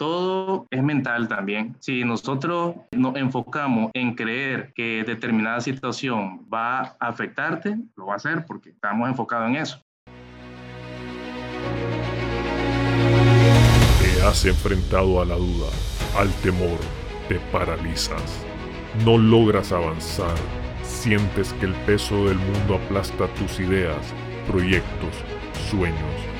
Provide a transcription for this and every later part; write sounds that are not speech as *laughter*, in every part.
todo es mental también. Si nosotros nos enfocamos en creer que determinada situación va a afectarte, lo va a hacer porque estamos enfocados en eso. Te has enfrentado a la duda, al temor, te paralizas. No logras avanzar, sientes que el peso del mundo aplasta tus ideas, proyectos, sueños,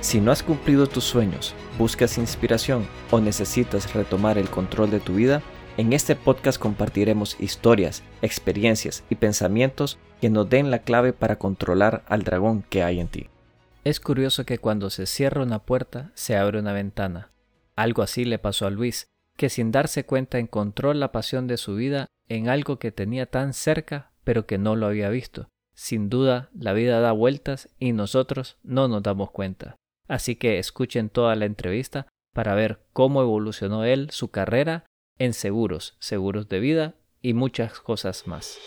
Si no has cumplido tus sueños, buscas inspiración o necesitas retomar el control de tu vida, en este podcast compartiremos historias, experiencias y pensamientos que nos den la clave para controlar al dragón que hay en ti. Es curioso que cuando se cierra una puerta se abre una ventana. Algo así le pasó a Luis, que sin darse cuenta encontró la pasión de su vida en algo que tenía tan cerca pero que no lo había visto. Sin duda, la vida da vueltas y nosotros no nos damos cuenta. Así que escuchen toda la entrevista para ver cómo evolucionó él su carrera en seguros, seguros de vida y muchas cosas más.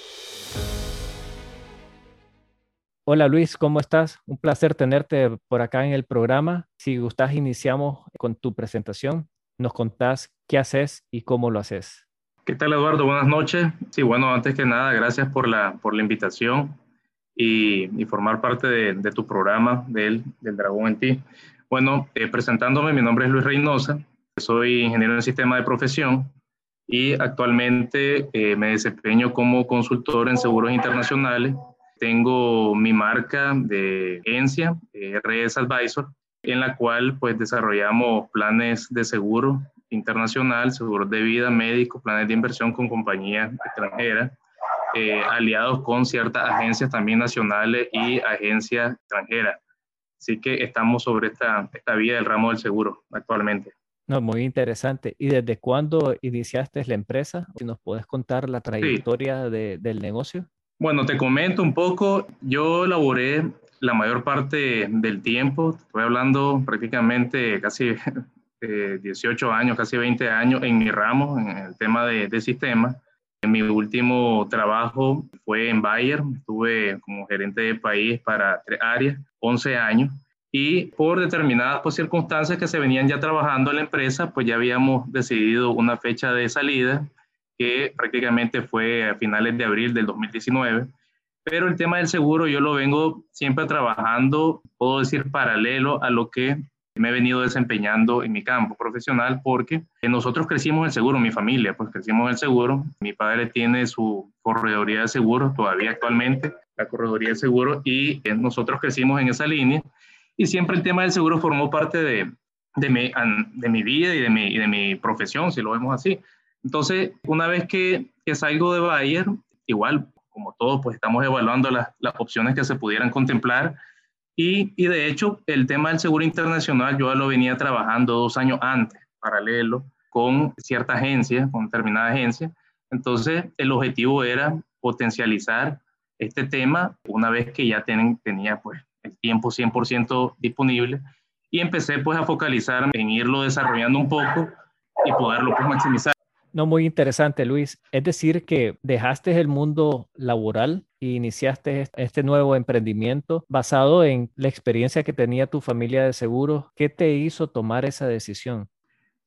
Hola Luis, ¿cómo estás? Un placer tenerte por acá en el programa. Si gustas, iniciamos con tu presentación. Nos contás qué haces y cómo lo haces. ¿Qué tal Eduardo? Buenas noches. Sí, bueno, antes que nada, gracias por la, por la invitación y, formar parte de, tu programa del, del Dragón en ti. Bueno, eh, presentándome, mi nombre es Luis Reynosa, soy ingeniero en sistema de profesión y actualmente eh, me desempeño como consultor en seguros internacionales. Tengo mi marca de agencia, eh, RS Advisor, en la cual pues desarrollamos planes de seguro internacional, seguros de vida, médicos, planes de inversión con compañías extranjeras, eh, aliados con ciertas agencias también nacionales y agencias extranjeras. Así que estamos sobre esta, esta vía del ramo del seguro actualmente. No, muy interesante. ¿Y desde cuándo iniciaste la empresa? Si nos puedes contar la trayectoria del negocio. Bueno, te comento un poco. Yo laboré la mayor parte del tiempo, estoy hablando prácticamente casi 18 años, casi 20 años en mi ramo, en el tema de, de sistemas. Mi último trabajo fue en Bayer, estuve como gerente de país para tres áreas, 11 años y por determinadas pues, circunstancias que se venían ya trabajando en la empresa, pues ya habíamos decidido una fecha de salida que prácticamente fue a finales de abril del 2019. Pero el tema del seguro yo lo vengo siempre trabajando, puedo decir, paralelo a lo que me he venido desempeñando en mi campo profesional porque nosotros crecimos en seguro, mi familia, pues crecimos en seguro. Mi padre tiene su corredoría de seguros todavía actualmente, la corredoría de seguros, y nosotros crecimos en esa línea y siempre el tema del seguro formó parte de, de, mi, vida y de mi, de mi profesión, si lo vemos así. Entonces, una vez que, que salgo de Bayer, igual, como todos, pues estamos evaluando las opciones que se pudieran contemplar. Y, de hecho, el tema del seguro internacional yo lo venía trabajando dos años antes, paralelo, con cierta agencia, con determinada agencia. Entonces, el objetivo era potencializar este tema una vez que ya tienen, tenía pues el tiempo 100% disponible y empecé pues a focalizar en irlo desarrollando un poco y poderlo pues maximizar. No, muy interesante, Luis. Es decir, que dejaste el mundo laboral e iniciaste este nuevo emprendimiento basado en la experiencia que tenía tu familia de seguros. ¿Qué te hizo tomar esa decisión?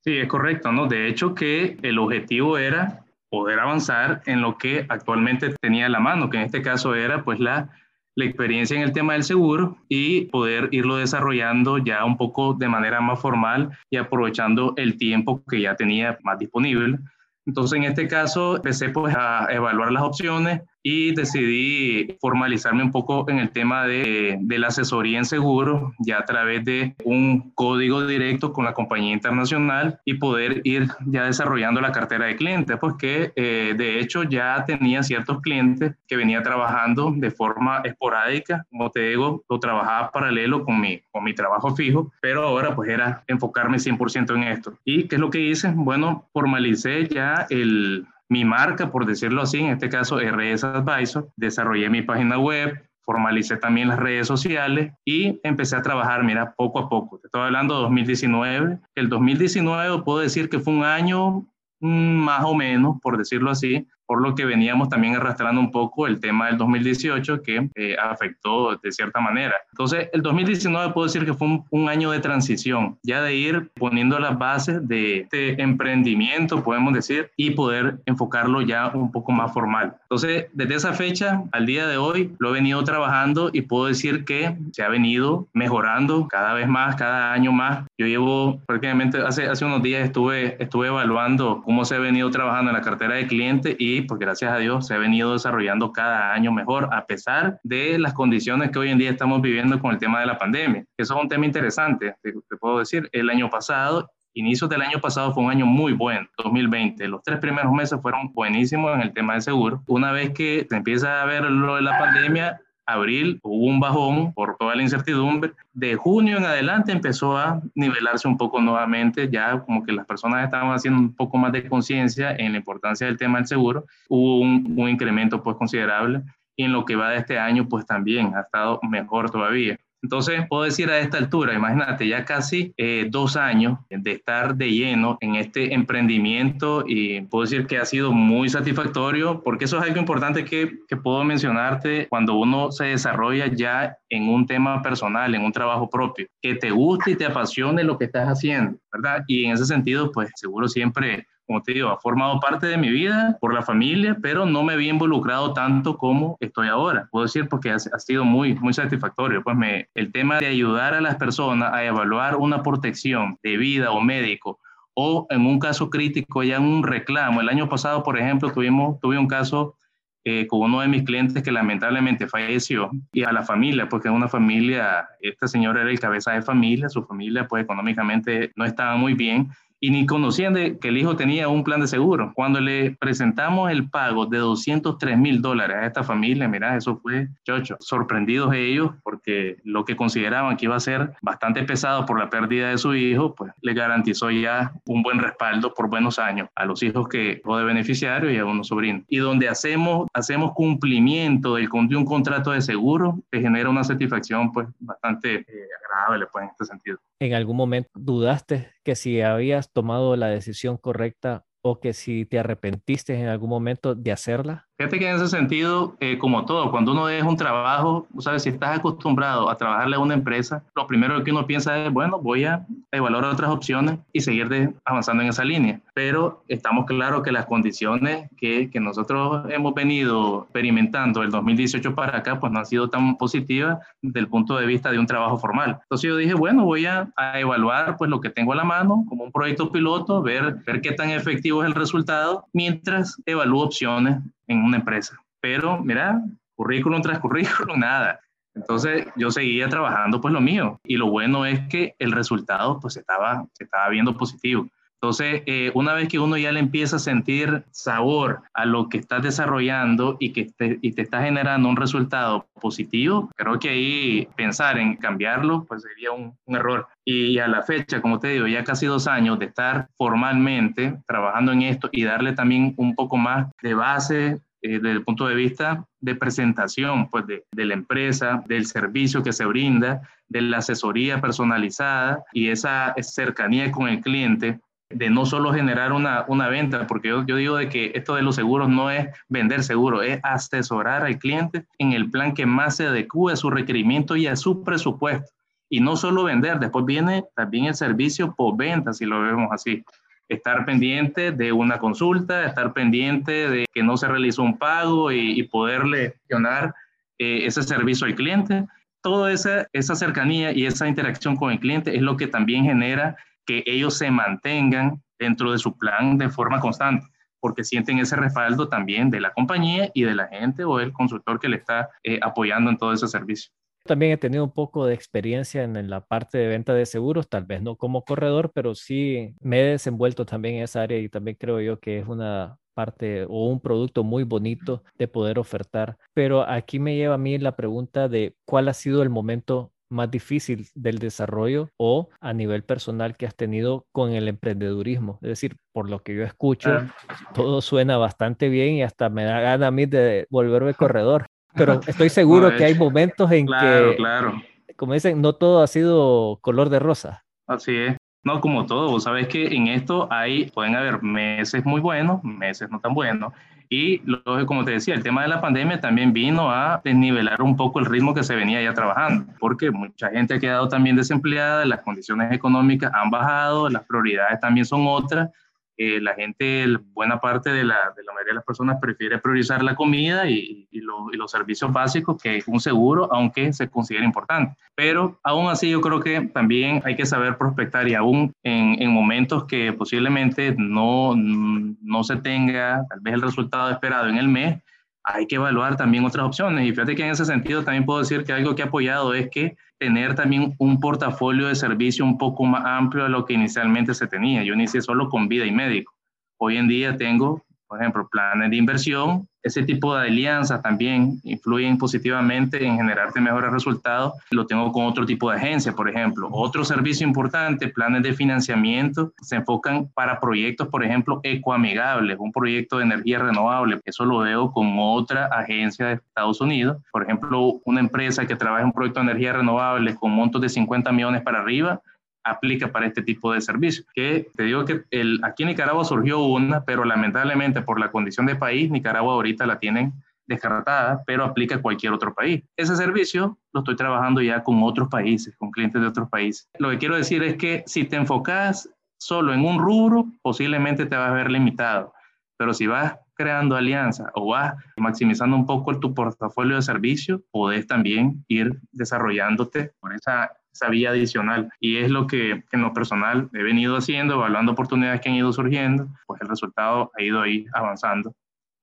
Sí, es correcto, ¿no? De hecho, que el objetivo era poder avanzar en lo que actualmente tenía a la mano, que en este caso era pues la la experiencia en el tema del seguro y poder irlo desarrollando ya un poco de manera más formal y aprovechando el tiempo que ya tenía más disponible. Entonces, en este caso, empecé pues a evaluar las opciones y decidí formalizarme un poco en el tema de, de, la asesoría en seguro, ya a través de un código directo con la compañía internacional y poder ir ya desarrollando la cartera de clientes, pues que eh, de hecho ya tenía ciertos clientes que venía trabajando de forma esporádica, como te digo, lo trabajaba paralelo con mi, con mi trabajo fijo, pero ahora pues era enfocarme 100% en esto. ¿Y qué es lo que hice? Bueno, formalicé ya el, mi marca, por decirlo así, en este caso RS Advisor, desarrollé mi página web, formalicé también las redes sociales y empecé a trabajar, mira, poco a poco. Te estoy hablando de 2019. El 2019 puedo decir que fue un año mm, más o menos, por decirlo así, por lo que veníamos también arrastrando un poco el tema del 2018 que eh, afectó de cierta manera. Entonces, el 2019 puedo decir que fue un, año de transición, ya de ir poniendo las bases de este emprendimiento, podemos decir, y poder enfocarlo ya un poco más formal. Entonces, desde esa fecha al día de hoy, lo he venido trabajando y puedo decir que se ha venido mejorando cada vez más, cada año más. Yo llevo prácticamente, hace, hace unos días estuve, estuve evaluando cómo se ha venido trabajando en la cartera de cliente y pues gracias a Dios se ha venido desarrollando cada año mejor, a pesar de las condiciones que hoy en día estamos viviendo con el tema de la pandemia. Eso es un tema interesante, te, puedo decir. El año pasado inicios del año pasado fue un año muy bueno, 2020. Los tres primeros meses fueron buenísimos en el tema de seguro. Una vez que se empieza a ver lo de la pandemia, abril hubo un bajón por toda la incertidumbre. De junio en adelante empezó a nivelarse un poco nuevamente, ya como que las personas estaban haciendo un poco más de conciencia en la importancia del tema del seguro. Hubo un, incremento pues considerable y en lo que va de este año pues también ha estado mejor todavía. Entonces, puedo decir a esta altura, imagínate, ya casi eh, dos años de estar de lleno en este emprendimiento y puedo decir que ha sido muy satisfactorio porque eso es algo importante que, que puedo mencionarte cuando uno se desarrolla ya en un tema personal, en un trabajo propio, que te guste y te apasione lo que estás haciendo, ¿verdad? Y en ese sentido, pues seguro siempre como te digo, ha formado parte de mi vida por la familia, pero no me había involucrado tanto como estoy ahora. Puedo decir porque ha, sido muy, muy satisfactorio. Pues me, el tema de ayudar a las personas a evaluar una protección de vida o médico o en un caso crítico ya un reclamo. El año pasado, por ejemplo, tuvimos, tuve un caso eh, con uno de mis clientes que lamentablemente falleció y a la familia, porque es una familia, esta señora era el cabeza de familia, su familia pues económicamente no estaba muy bien y ni conocían de que el hijo tenía un plan de seguro. Cuando le presentamos el pago de 203 mil dólares a esta familia, mira, eso fue chocho. Sorprendidos ellos porque lo que consideraban que iba a ser bastante pesado por la pérdida de su hijo, pues le garantizó ya un buen respaldo por buenos años a los hijos que fue de beneficiario y a unos sobrinos. Y donde hacemos, hacemos cumplimiento del, de un contrato de seguro, que genera una satisfacción pues bastante eh, agradable pues en este sentido. ¿En algún momento dudaste que si habías tomado la decisión correcta o que si te arrepentiste en algún momento de hacerla? Fíjate que en ese sentido, eh, como todo, cuando uno deja un trabajo, sabes, si estás acostumbrado a trabajarle a una empresa, lo primero que uno piensa es, bueno, voy a evaluar otras opciones y seguir de, avanzando en esa línea. Pero estamos claros que las condiciones que, que nosotros hemos venido experimentando el 2018 para acá, pues no han sido tan positivas desde el punto de vista de un trabajo formal. Entonces yo dije, bueno, voy a, a evaluar pues lo que tengo a la mano como un proyecto piloto, ver, ver qué tan efectivo es el resultado, mientras evalúo opciones en una empresa. Pero mira, currículum tras currículum, *laughs* nada. Entonces yo seguía trabajando pues lo mío y lo bueno es que el resultado pues estaba, se estaba viendo positivo. Entonces, eh, una vez que uno ya le empieza a sentir sabor a lo que estás desarrollando y que te, y te está generando un resultado positivo, creo que ahí pensar en cambiarlo pues sería un, un error. Y a la fecha, como te digo, ya casi dos años de estar formalmente trabajando en esto y darle también un poco más de base eh, desde el punto de vista de presentación pues, de, de, la empresa, del servicio que se brinda, de la asesoría personalizada y esa cercanía con el cliente, de no solo generar una, una venta, porque yo, yo, digo de que esto de los seguros no es vender seguro, es asesorar al cliente en el plan que más se adecue a su requerimiento y a su presupuesto. Y no solo vender, después viene también el servicio por venta, si lo vemos así. Estar pendiente de una consulta, estar pendiente de que no se realizó un pago y, poderle gestionar eh, ese servicio al cliente. Toda esa, esa cercanía y esa interacción con el cliente es lo que también genera que ellos se mantengan dentro de su plan de forma constante, porque sienten ese respaldo también de la compañía y de la gente o el consultor que le está eh, apoyando en todo ese servicio. También he tenido un poco de experiencia en, la parte de venta de seguros, tal vez no como corredor, pero sí me he desenvuelto también en esa área y también creo yo que es una parte o un producto muy bonito de poder ofertar. Pero aquí me lleva a mí la pregunta de cuál ha sido el momento más difícil del desarrollo o a nivel personal que has tenido con el emprendedurismo? Es decir, por lo que yo escucho, todo suena bastante bien y hasta me da gana a mí de volverme *laughs* corredor. Pero estoy seguro que hay momentos en que, claro. como dicen, no todo ha sido color de rosa. Así es. No, como todo, vos sabes que en esto hay, pueden haber meses muy buenos, meses no tan buenos. Y luego, como te decía, el tema de la pandemia también vino a desnivelar un poco el ritmo que se venía ya trabajando, porque mucha gente ha quedado también desempleada, las condiciones económicas han bajado, las prioridades también son otras, eh, la gente, buena parte de la, de la, mayoría de las personas prefiere priorizar la comida y, y, los servicios básicos que un seguro, aunque se considera importante. Pero aún así yo creo que también hay que saber prospectar y aún en, en momentos que posiblemente no, no se tenga tal vez el resultado esperado en el mes, hay que evaluar también otras opciones. Y fíjate que en ese sentido también puedo decir que algo que ha apoyado es que tener también un portafolio de servicio un poco más amplio de lo que inicialmente se tenía. Yo inicié solo con vida y médico. Hoy en día tengo por ejemplo, planes de inversión, ese tipo de alianzas también influyen positivamente en generarte mejores resultados. Lo tengo con otro tipo de agencia, por ejemplo. Otro servicio importante, planes de financiamiento, se enfocan para proyectos, por ejemplo, ecoamigables, un proyecto de energía renovable. Eso lo veo con otra agencia de Estados Unidos. Por ejemplo, una empresa que trabaja en un proyecto de energía renovable con montos de 50 millones para arriba, aplica para este tipo de servicios. Que te digo que el, aquí en Nicaragua surgió una, pero lamentablemente por la condición de país, Nicaragua ahorita la tienen descartada, pero aplica a cualquier otro país. Ese servicio lo estoy trabajando ya con otros países, con clientes de otros países. Lo que quiero decir es que si te enfocas solo en un rubro, posiblemente te vas a ver limitado, pero si vas creando alianzas o vas maximizando un poco tu portafolio de servicios, podés también ir desarrollándote por esa esa vía adicional. Y es lo que en lo personal he venido haciendo, evaluando oportunidades que han ido surgiendo, pues el resultado ha ido ahí avanzando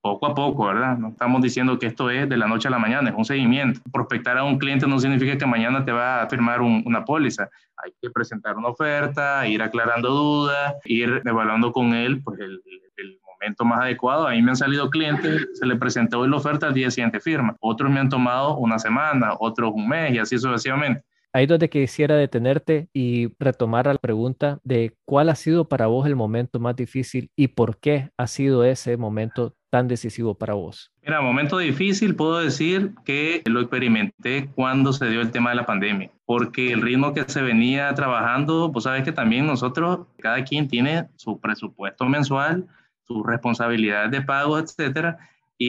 poco a poco, ¿verdad? No estamos diciendo que esto es de la noche a la mañana, es un seguimiento. Prospectar a un cliente no significa que mañana te va a firmar una póliza. Hay que presentar una oferta, ir aclarando dudas, ir evaluando con él pues el, el momento más adecuado. A mí me han salido clientes, se le presentó la oferta, al día siguiente firma. Otros me han tomado una semana, otros un mes y así sucesivamente. Ahí donde quisiera detenerte y retomar la pregunta de cuál ha sido para vos el momento más difícil y por qué ha sido ese momento tan decisivo para vos. Mira, momento difícil puedo decir que lo experimenté cuando se dio el tema de la pandemia, porque el ritmo que se venía trabajando, pues sabes que también nosotros, cada quien tiene su presupuesto mensual, sus responsabilidades de pago, etcétera,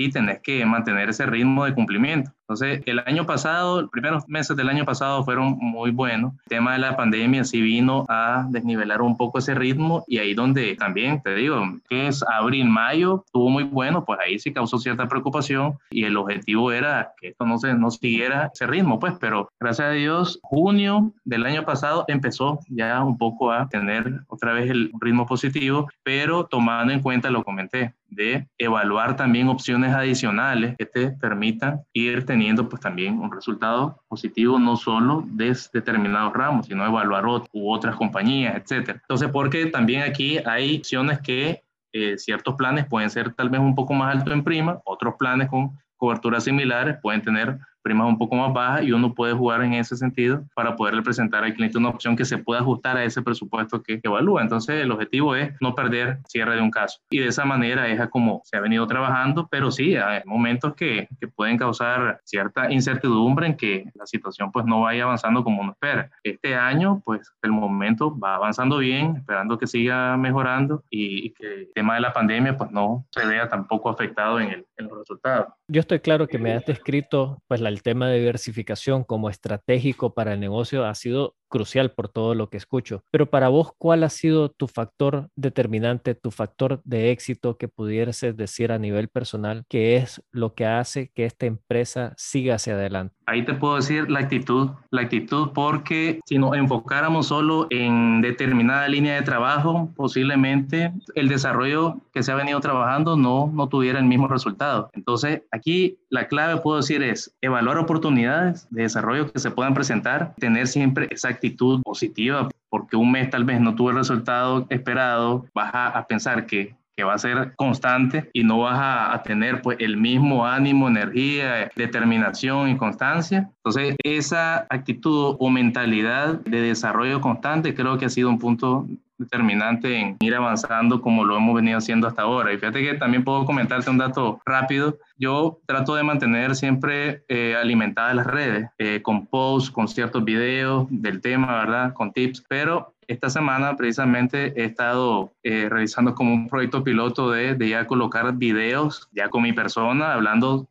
y tenés que mantener ese ritmo de cumplimiento. Entonces, el año pasado, los primeros meses del año pasado fueron muy buenos. El tema de la pandemia sí vino a desnivelar un poco ese ritmo y ahí donde también, te digo, que es abril, mayo, estuvo muy bueno, pues ahí sí causó cierta preocupación y el objetivo era que esto no, se, no siguiera ese ritmo, pues, pero gracias a Dios, junio del año pasado empezó ya un poco a tener otra vez el ritmo positivo, pero tomando en cuenta, lo comenté, de evaluar también opciones adicionales que te permitan ir teniendo pues también un resultado positivo no solo de determinados ramos, sino evaluar u otras compañías, etcétera. Entonces, porque también aquí hay opciones que eh, ciertos planes pueden ser tal vez un poco más altos en prima, otros planes con coberturas similares pueden tener primas un poco más bajas y uno puede jugar en ese sentido para poderle presentar al cliente una opción que se pueda ajustar a ese presupuesto que, evalúa. Entonces, el objetivo es no perder cierre de un caso. Y de esa manera es como se ha venido trabajando, pero sí, hay momentos que, que pueden causar cierta incertidumbre en que la situación pues no vaya avanzando como uno espera. Este año, pues el momento va avanzando bien, esperando que siga mejorando y, que el tema de la pandemia pues no se vea tampoco afectado en, el, en los resultados. Yo estoy claro que me has descrito pues la el tema de diversificación como estratégico para el negocio ha sido crucial por todo lo que escucho. Pero para vos, ¿cuál ha sido tu factor determinante, tu factor de éxito que pudieras decir a nivel personal, que es lo que hace que esta empresa siga hacia adelante? Ahí te puedo decir la actitud, la actitud porque si nos enfocáramos solo en determinada línea de trabajo, posiblemente el desarrollo que se ha venido trabajando no, no tuviera el mismo resultado. Entonces, aquí la clave, puedo decir, es evaluar oportunidades de desarrollo que se puedan presentar, tener siempre esa actitud positiva, porque un mes tal vez no tuvo el resultado esperado, vas a, pensar que que va a ser constante y no vas a, a tener pues el mismo ánimo, energía, determinación y constancia. Entonces, esa actitud o mentalidad de desarrollo constante creo que ha sido un punto determinante en ir avanzando como lo hemos venido haciendo hasta ahora. Y fíjate que también puedo comentarte un dato rápido. Yo trato de mantener siempre eh, alimentadas las redes eh, con posts, con ciertos videos del tema, ¿verdad? Con tips, pero esta semana precisamente he estado eh, realizando como un proyecto piloto de, de ya colocar videos ya con mi persona hablando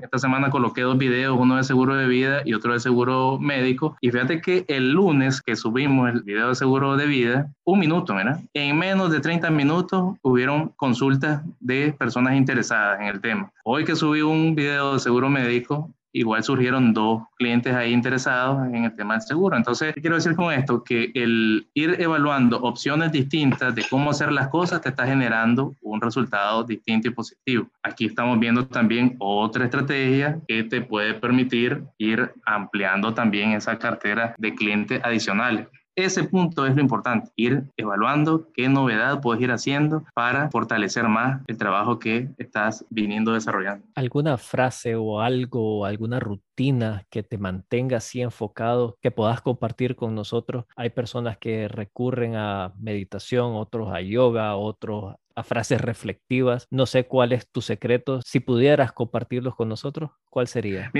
esta semana coloqué dos videos, uno de seguro de vida y otro de seguro médico. Y fíjate que el lunes que subimos el video de seguro de vida, un minuto, ¿verdad? En menos de 30 minutos hubieron consultas de personas interesadas en el tema. Hoy que subí un video de seguro médico, igual surgieron dos clientes ahí interesados en el tema del seguro. Entonces, ¿qué quiero decir con esto? Que el ir evaluando opciones distintas de cómo hacer las cosas te está generando un resultado distinto y positivo. Aquí estamos viendo también otra estrategia que te puede permitir ir ampliando también esa cartera de clientes adicionales. Ese punto es lo importante, ir evaluando qué novedad puedes ir haciendo para fortalecer más el trabajo que estás viniendo desarrollando. ¿Alguna frase o algo, alguna rutina que te mantenga así enfocado, que puedas compartir con nosotros? Hay personas que recurren a meditación, otros a yoga, otros a frases reflectivas. No sé cuál es tu secreto. Si pudieras compartirlos con nosotros, ¿cuál sería?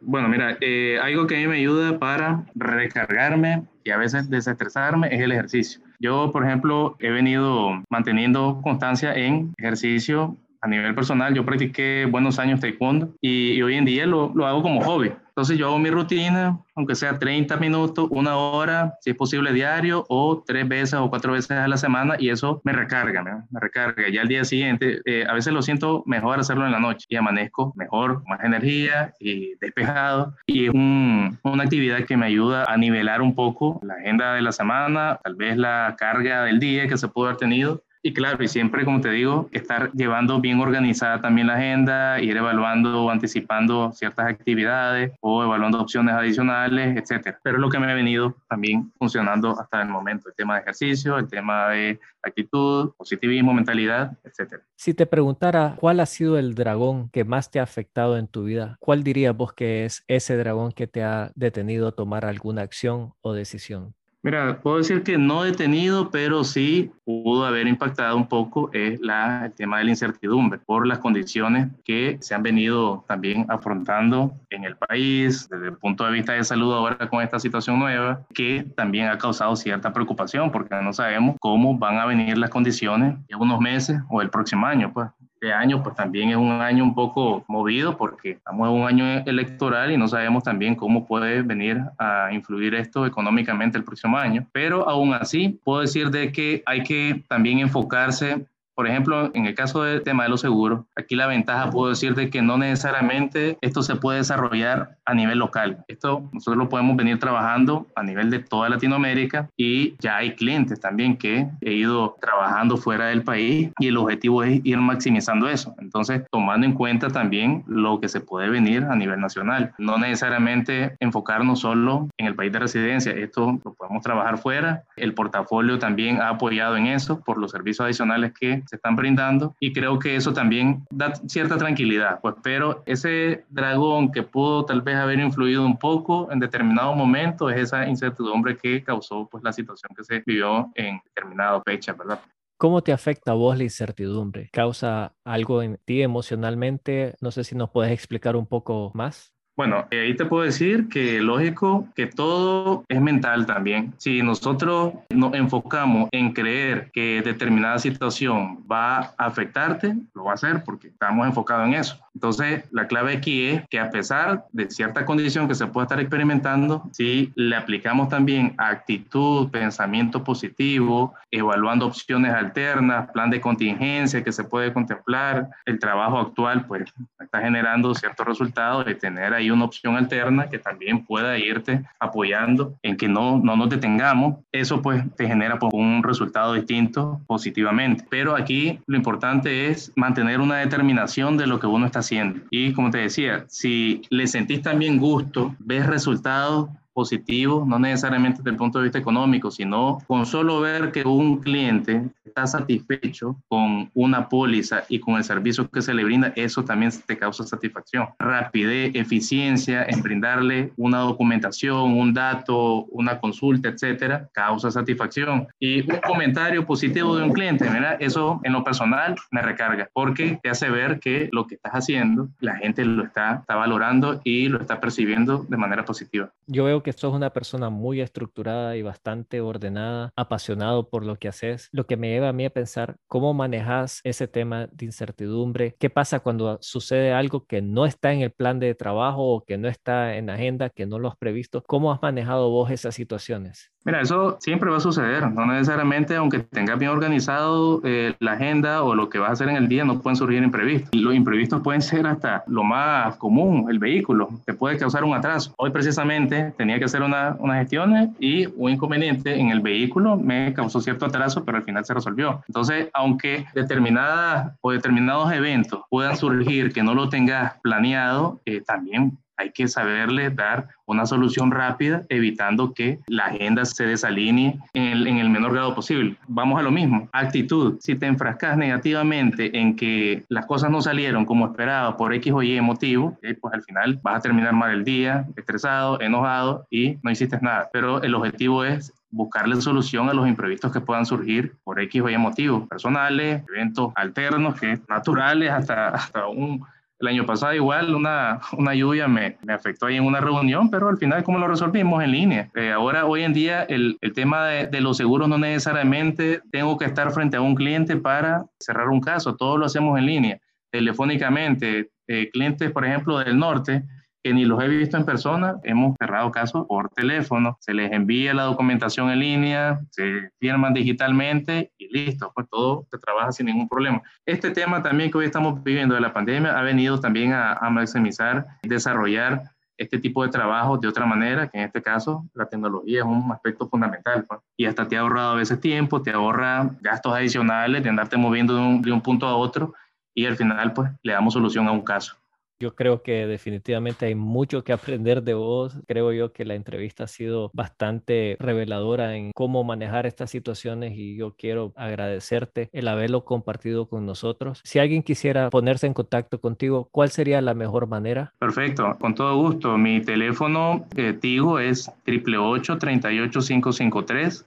Bueno, mira, eh, algo que a mí me ayuda para recargarme y a veces desestresarme es el ejercicio. Yo, por ejemplo, he venido manteniendo constancia en ejercicio a nivel personal. Yo practiqué buenos años taekwondo y, hoy en día lo, lo hago como hobby. Entonces yo hago mi rutina, aunque sea 30 minutos, una hora, si es posible diario, o tres veces o cuatro veces a la semana, y eso me recarga, me, recarga. Ya al día siguiente, eh, a veces lo siento mejor hacerlo en la noche y amanezco mejor, más energía y despejado. Y es una actividad que me ayuda a nivelar un poco la agenda de la semana, tal vez la carga del día que se pudo haber tenido y claro, y siempre, como te digo, estar llevando bien organizada también la agenda, ir evaluando o anticipando ciertas actividades o evaluando opciones adicionales, etcétera. Pero es lo que me ha venido también funcionando hasta el momento, el tema de ejercicio, el tema de actitud, positivismo, mentalidad, etcétera. Si te preguntara cuál ha sido el dragón que más te ha afectado en tu vida, ¿cuál dirías vos que es ese dragón que te ha detenido a tomar alguna acción o decisión? Mira, puedo decir que no detenido, pero sí pudo haber impactado un poco es la, el tema de la incertidumbre por las condiciones que se han venido también afrontando en el país desde el punto de vista de salud ahora con esta situación nueva, que también ha causado cierta preocupación porque no sabemos cómo van a venir las condiciones en unos meses o el próximo año. Pues este año pues también es un año un poco movido porque estamos en un año electoral y no sabemos también cómo puede venir a influir esto económicamente el próximo año. Pero aún así puedo decir de que hay que también enfocarse por ejemplo, en el caso del tema de los seguros, aquí la ventaja puedo decir de que no necesariamente esto se puede desarrollar a nivel local. Esto nosotros lo podemos venir trabajando a nivel de toda Latinoamérica y ya hay clientes también que he ido trabajando fuera del país y el objetivo es ir maximizando eso. Entonces, tomando en cuenta también lo que se puede venir a nivel nacional. No necesariamente enfocarnos solo en el país de residencia. Esto lo podemos trabajar fuera. El portafolio también ha apoyado en eso por los servicios adicionales que se están brindando y creo que eso también da cierta tranquilidad, pues pero ese dragón que pudo tal vez haber influido un poco en determinado momento es esa incertidumbre que causó pues la situación que se vivió en determinada fecha, ¿verdad? ¿Cómo te afecta a vos la incertidumbre? ¿Causa algo en ti emocionalmente? No sé si nos puedes explicar un poco más. Bueno, eh, ahí te puedo decir que lógico que todo es mental también. Si nosotros nos enfocamos en creer que determinada situación va a afectarte, lo va a hacer porque estamos enfocados en eso. Entonces, la clave aquí es que a pesar de cierta condición que se pueda estar experimentando, si le aplicamos también actitud, pensamiento positivo, evaluando opciones alternas, plan de contingencia que se puede contemplar, el trabajo actual pues está generando ciertos resultados de tener ahí una opción alterna que también pueda irte apoyando en que no, no nos detengamos, eso pues te genera pues, un resultado distinto positivamente. Pero aquí lo importante es mantener una determinación de lo que uno está haciendo. Y como te decía, si le sentís también gusto, ves resultados, positivo, no necesariamente desde el punto de vista económico, sino con solo ver que un cliente está satisfecho con una póliza y con el servicio que se le brinda, eso también te causa satisfacción. Rapidez, eficiencia en brindarle una documentación, un dato, una consulta, etcétera, causa satisfacción. Y un comentario positivo de un cliente, ¿verdad? eso en lo personal me recarga porque te hace ver que lo que estás haciendo, la gente lo está, está valorando y lo está percibiendo de manera positiva. Yo veo que sos una persona muy estructurada y bastante ordenada, apasionado por lo que haces, lo que me lleva a mí a pensar cómo manejas ese tema de incertidumbre, qué pasa cuando sucede algo que no está en el plan de trabajo o que no está en agenda, que no lo has previsto, ¿cómo has manejado vos esas situaciones? Mira, eso siempre va a suceder, no necesariamente aunque tengas bien organizado eh, la agenda o lo que vas a hacer en el día, no pueden surgir imprevistos. Los imprevistos pueden ser hasta lo más común, el vehículo, te puede causar un atraso. Hoy precisamente tenía que hacer unas una gestiones y un inconveniente en el vehículo me causó cierto atraso, pero al final se resolvió. Entonces, aunque determinadas o determinados eventos puedan surgir que no lo tengas planeado, eh, también hay que saberle dar una solución rápida, evitando que la agenda se desalinee en el, en el, menor grado posible. Vamos a lo mismo, actitud. Si te enfrascas negativamente en que las cosas no salieron como esperaba por X o Y motivo, eh, pues al final vas a terminar mal el día, estresado, enojado y no hiciste nada. Pero el objetivo es buscarle solución a los imprevistos que puedan surgir por X o Y motivos, personales, eventos alternos, que naturales, hasta, hasta un el año pasado igual una, una lluvia me, me, afectó ahí en una reunión, pero al final cómo lo resolvimos en línea. Eh, ahora, hoy en día, el, el tema de, de, los seguros no necesariamente tengo que estar frente a un cliente para cerrar un caso, todo lo hacemos en línea, telefónicamente. Eh, clientes, por ejemplo, del norte, que ni los he visto en persona, hemos cerrado casos por teléfono, se les envía la documentación en línea, se firman digitalmente y listo, pues todo se trabaja sin ningún problema. Este tema también que hoy estamos viviendo de la pandemia ha venido también a, a maximizar, desarrollar este tipo de trabajo de otra manera, que en este caso la tecnología es un aspecto fundamental. Pues. Y hasta te ha ahorrado a veces tiempo, te ahorra gastos adicionales de andarte moviendo de un, de un punto a otro y al final pues le damos solución a un caso. Yo creo que definitivamente hay mucho que aprender de vos. Creo yo que la entrevista ha sido bastante reveladora en cómo manejar estas situaciones y yo quiero agradecerte el haberlo compartido con nosotros. Si alguien quisiera ponerse en contacto contigo, ¿cuál sería la mejor manera? Perfecto, con todo gusto. Mi teléfono eh, Tigo es 888-38553.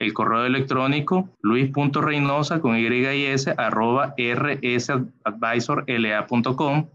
El correo electrónico luis.reynosa con y s arroba rsadvisorla.com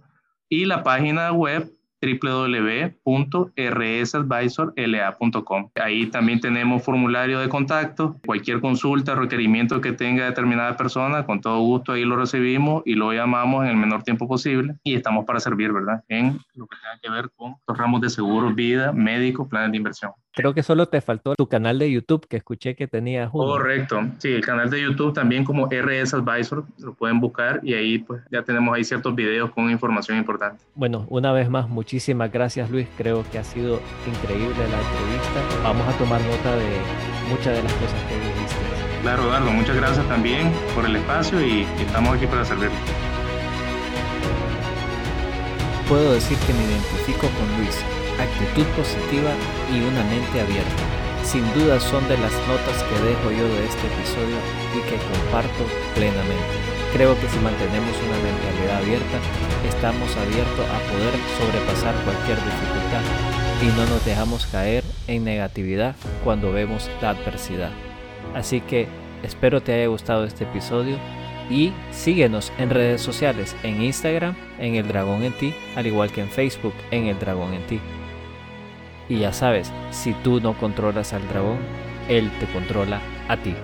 y la página web www.rsadvisorla.com. Ahí también tenemos formulario de contacto. Cualquier consulta, requerimiento que tenga determinada persona, con todo gusto ahí lo recibimos y lo llamamos en el menor tiempo posible y estamos para servir, ¿verdad? En lo que tenga que ver con los ramos de seguros, vida, médico, planes de inversión. Creo que solo te faltó tu canal de YouTube que escuché que tenías uno. Correcto, sí, el canal de YouTube también como RS Advisor, lo pueden buscar y ahí pues ya tenemos ahí ciertos videos con información importante. Bueno, una vez más, muchísimas gracias Luis, creo que ha sido increíble la entrevista. Vamos a tomar nota de muchas de las cosas que dijiste. Claro, Eduardo, muchas gracias también por el espacio y estamos aquí para servir. Puedo decir que me identifico con Luis actitud positiva y una mente abierta. Sin duda son de las notas que dejo yo de este episodio y que comparto plenamente. Creo que si mantenemos una mentalidad abierta, estamos abiertos a poder sobrepasar cualquier dificultad y no nos dejamos caer en negatividad cuando vemos la adversidad. Así que espero te haya gustado este episodio y síguenos en redes sociales, en Instagram, en El Dragón en Ti, al igual que en Facebook, en El Dragón en Ti. Y ya sabes, si tú no controlas al dragón, él te controla a ti.